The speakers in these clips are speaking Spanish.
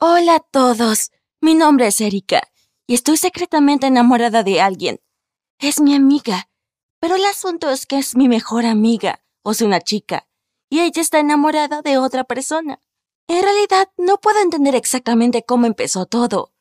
Hola a todos. Mi nombre es Erika y estoy secretamente enamorada de alguien. Es mi amiga. Pero el asunto es que es mi mejor amiga, o sea, una chica, y ella está enamorada de otra persona. En realidad, no puedo entender exactamente cómo empezó todo.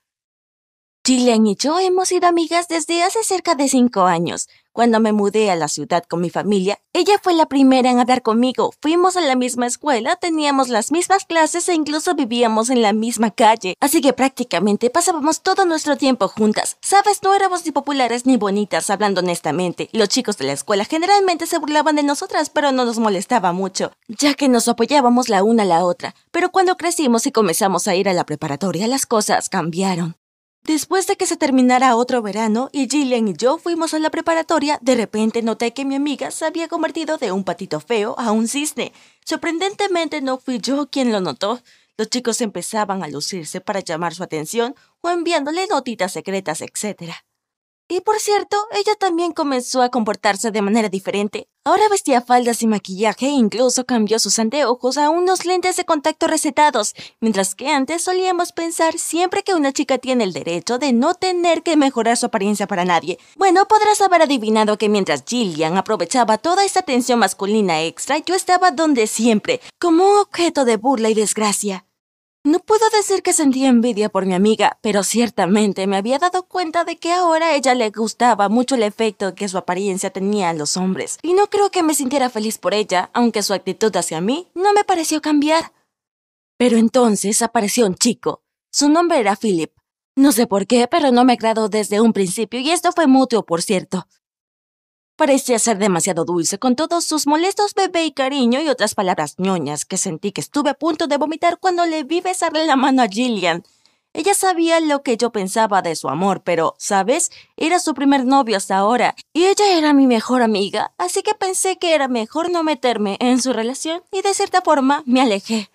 Gillian y yo hemos sido amigas desde hace cerca de cinco años. Cuando me mudé a la ciudad con mi familia, ella fue la primera en hablar conmigo. Fuimos a la misma escuela, teníamos las mismas clases e incluso vivíamos en la misma calle. Así que prácticamente pasábamos todo nuestro tiempo juntas. Sabes, no éramos ni populares ni bonitas, hablando honestamente. Los chicos de la escuela generalmente se burlaban de nosotras, pero no nos molestaba mucho, ya que nos apoyábamos la una a la otra. Pero cuando crecimos y comenzamos a ir a la preparatoria, las cosas cambiaron. Después de que se terminara otro verano y Gillian y yo fuimos a la preparatoria, de repente noté que mi amiga se había convertido de un patito feo a un cisne. Sorprendentemente no fui yo quien lo notó. Los chicos empezaban a lucirse para llamar su atención o enviándole notitas secretas, etc. Y por cierto, ella también comenzó a comportarse de manera diferente. Ahora vestía faldas y maquillaje e incluso cambió sus anteojos a unos lentes de contacto recetados, mientras que antes solíamos pensar siempre que una chica tiene el derecho de no tener que mejorar su apariencia para nadie. Bueno, podrás haber adivinado que mientras Gillian aprovechaba toda esta atención masculina extra, yo estaba donde siempre, como un objeto de burla y desgracia. No puedo decir que sentía envidia por mi amiga, pero ciertamente me había dado cuenta de que ahora a ella le gustaba mucho el efecto que su apariencia tenía en los hombres, y no creo que me sintiera feliz por ella, aunque su actitud hacia mí no me pareció cambiar. Pero entonces apareció un chico. Su nombre era Philip. No sé por qué, pero no me agradó desde un principio, y esto fue mutuo, por cierto. Parecía ser demasiado dulce con todos sus molestos bebé y cariño y otras palabras ñoñas que sentí que estuve a punto de vomitar cuando le vi besarle la mano a Gillian. Ella sabía lo que yo pensaba de su amor, pero, ¿sabes? Era su primer novio hasta ahora, y ella era mi mejor amiga, así que pensé que era mejor no meterme en su relación y de cierta forma me alejé.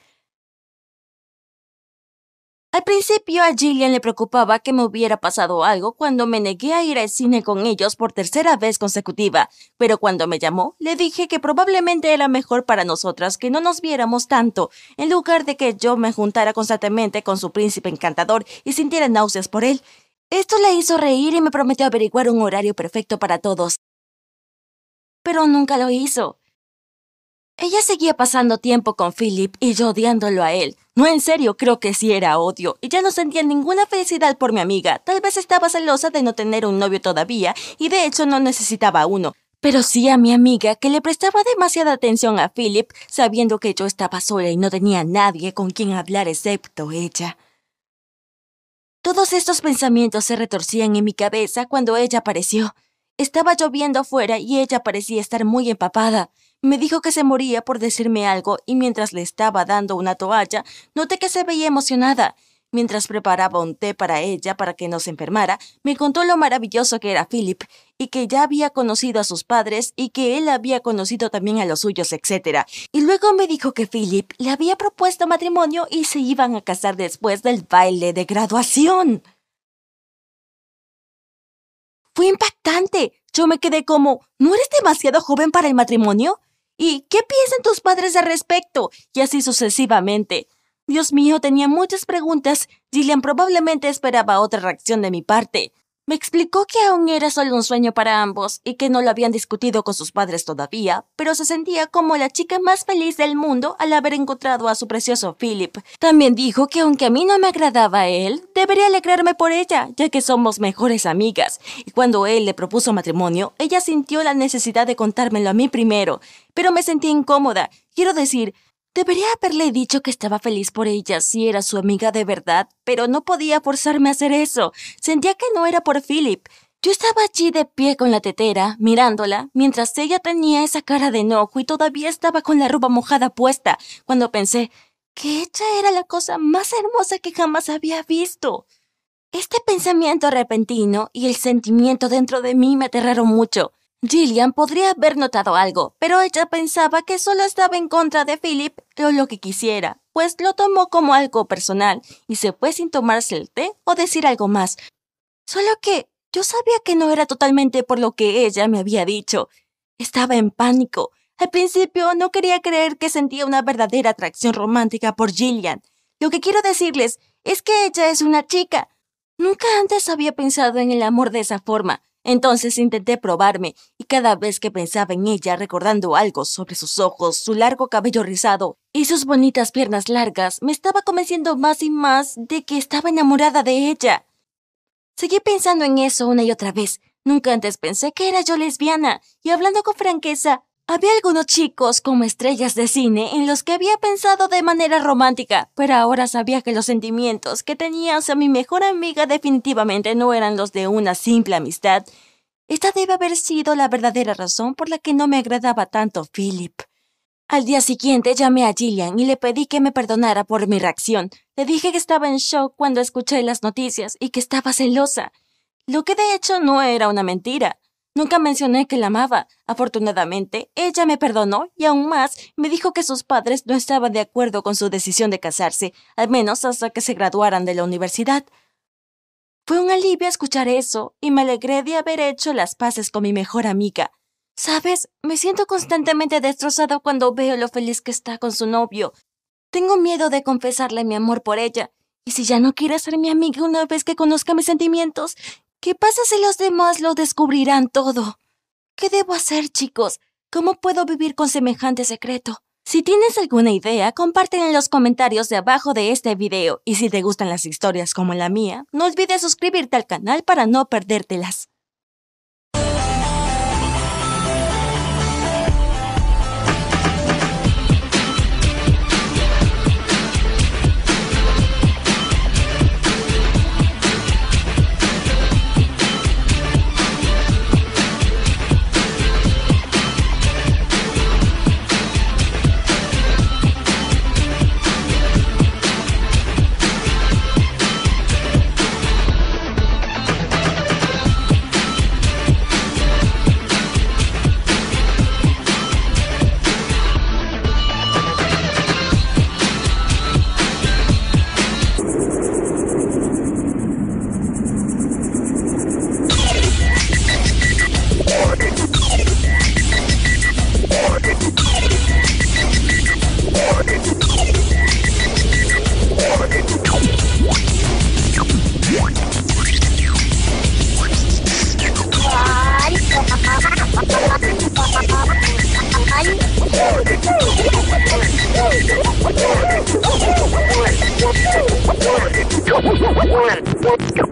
Al principio a Gillian le preocupaba que me hubiera pasado algo cuando me negué a ir al cine con ellos por tercera vez consecutiva, pero cuando me llamó le dije que probablemente era mejor para nosotras que no nos viéramos tanto, en lugar de que yo me juntara constantemente con su príncipe encantador y sintiera náuseas por él. Esto le hizo reír y me prometió averiguar un horario perfecto para todos. Pero nunca lo hizo. Ella seguía pasando tiempo con Philip y yo odiándolo a él. No, en serio, creo que sí era odio. Y ya no sentía ninguna felicidad por mi amiga. Tal vez estaba celosa de no tener un novio todavía, y de hecho no necesitaba uno. Pero sí a mi amiga, que le prestaba demasiada atención a Philip, sabiendo que yo estaba sola y no tenía nadie con quien hablar excepto ella. Todos estos pensamientos se retorcían en mi cabeza cuando ella apareció. Estaba lloviendo afuera y ella parecía estar muy empapada. Me dijo que se moría por decirme algo y mientras le estaba dando una toalla, noté que se veía emocionada. Mientras preparaba un té para ella para que no se enfermara, me contó lo maravilloso que era Philip y que ya había conocido a sus padres y que él había conocido también a los suyos, etc. Y luego me dijo que Philip le había propuesto matrimonio y se iban a casar después del baile de graduación. Fue impactante. Yo me quedé como, ¿no eres demasiado joven para el matrimonio? ¿Y qué piensan tus padres al respecto? Y así sucesivamente. Dios mío, tenía muchas preguntas. Gillian probablemente esperaba otra reacción de mi parte. Me explicó que aún era solo un sueño para ambos y que no lo habían discutido con sus padres todavía, pero se sentía como la chica más feliz del mundo al haber encontrado a su precioso Philip. También dijo que aunque a mí no me agradaba a él, debería alegrarme por ella, ya que somos mejores amigas. Y cuando él le propuso matrimonio, ella sintió la necesidad de contármelo a mí primero, pero me sentí incómoda. Quiero decir, Debería haberle dicho que estaba feliz por ella si era su amiga de verdad, pero no podía forzarme a hacer eso. Sentía que no era por Philip. Yo estaba allí de pie con la tetera, mirándola, mientras ella tenía esa cara de enojo y todavía estaba con la ropa mojada puesta, cuando pensé que ella era la cosa más hermosa que jamás había visto. Este pensamiento repentino y el sentimiento dentro de mí me aterraron mucho. Gillian podría haber notado algo, pero ella pensaba que solo estaba en contra de Philip o lo que quisiera, pues lo tomó como algo personal y se fue sin tomarse el té o decir algo más. Solo que yo sabía que no era totalmente por lo que ella me había dicho. Estaba en pánico. Al principio no quería creer que sentía una verdadera atracción romántica por Gillian. Lo que quiero decirles es que ella es una chica. Nunca antes había pensado en el amor de esa forma. Entonces intenté probarme, y cada vez que pensaba en ella recordando algo sobre sus ojos, su largo cabello rizado y sus bonitas piernas largas, me estaba convenciendo más y más de que estaba enamorada de ella. Seguí pensando en eso una y otra vez. Nunca antes pensé que era yo lesbiana, y hablando con franqueza, había algunos chicos como estrellas de cine en los que había pensado de manera romántica, pero ahora sabía que los sentimientos que tenía hacia mi mejor amiga definitivamente no eran los de una simple amistad. Esta debe haber sido la verdadera razón por la que no me agradaba tanto Philip. Al día siguiente llamé a Gillian y le pedí que me perdonara por mi reacción. Le dije que estaba en shock cuando escuché las noticias y que estaba celosa. Lo que de hecho no era una mentira. Nunca mencioné que la amaba. Afortunadamente, ella me perdonó y aún más me dijo que sus padres no estaban de acuerdo con su decisión de casarse, al menos hasta que se graduaran de la universidad. Fue un alivio escuchar eso y me alegré de haber hecho las paces con mi mejor amiga. Sabes, me siento constantemente destrozado cuando veo lo feliz que está con su novio. Tengo miedo de confesarle mi amor por ella. Y si ya no quiere ser mi amiga una vez que conozca mis sentimientos, ¿Qué pasa si los demás lo descubrirán todo? ¿Qué debo hacer, chicos? ¿Cómo puedo vivir con semejante secreto? Si tienes alguna idea, compártela en los comentarios de abajo de este video y si te gustan las historias como la mía, no olvides suscribirte al canal para no perdértelas. Let's go.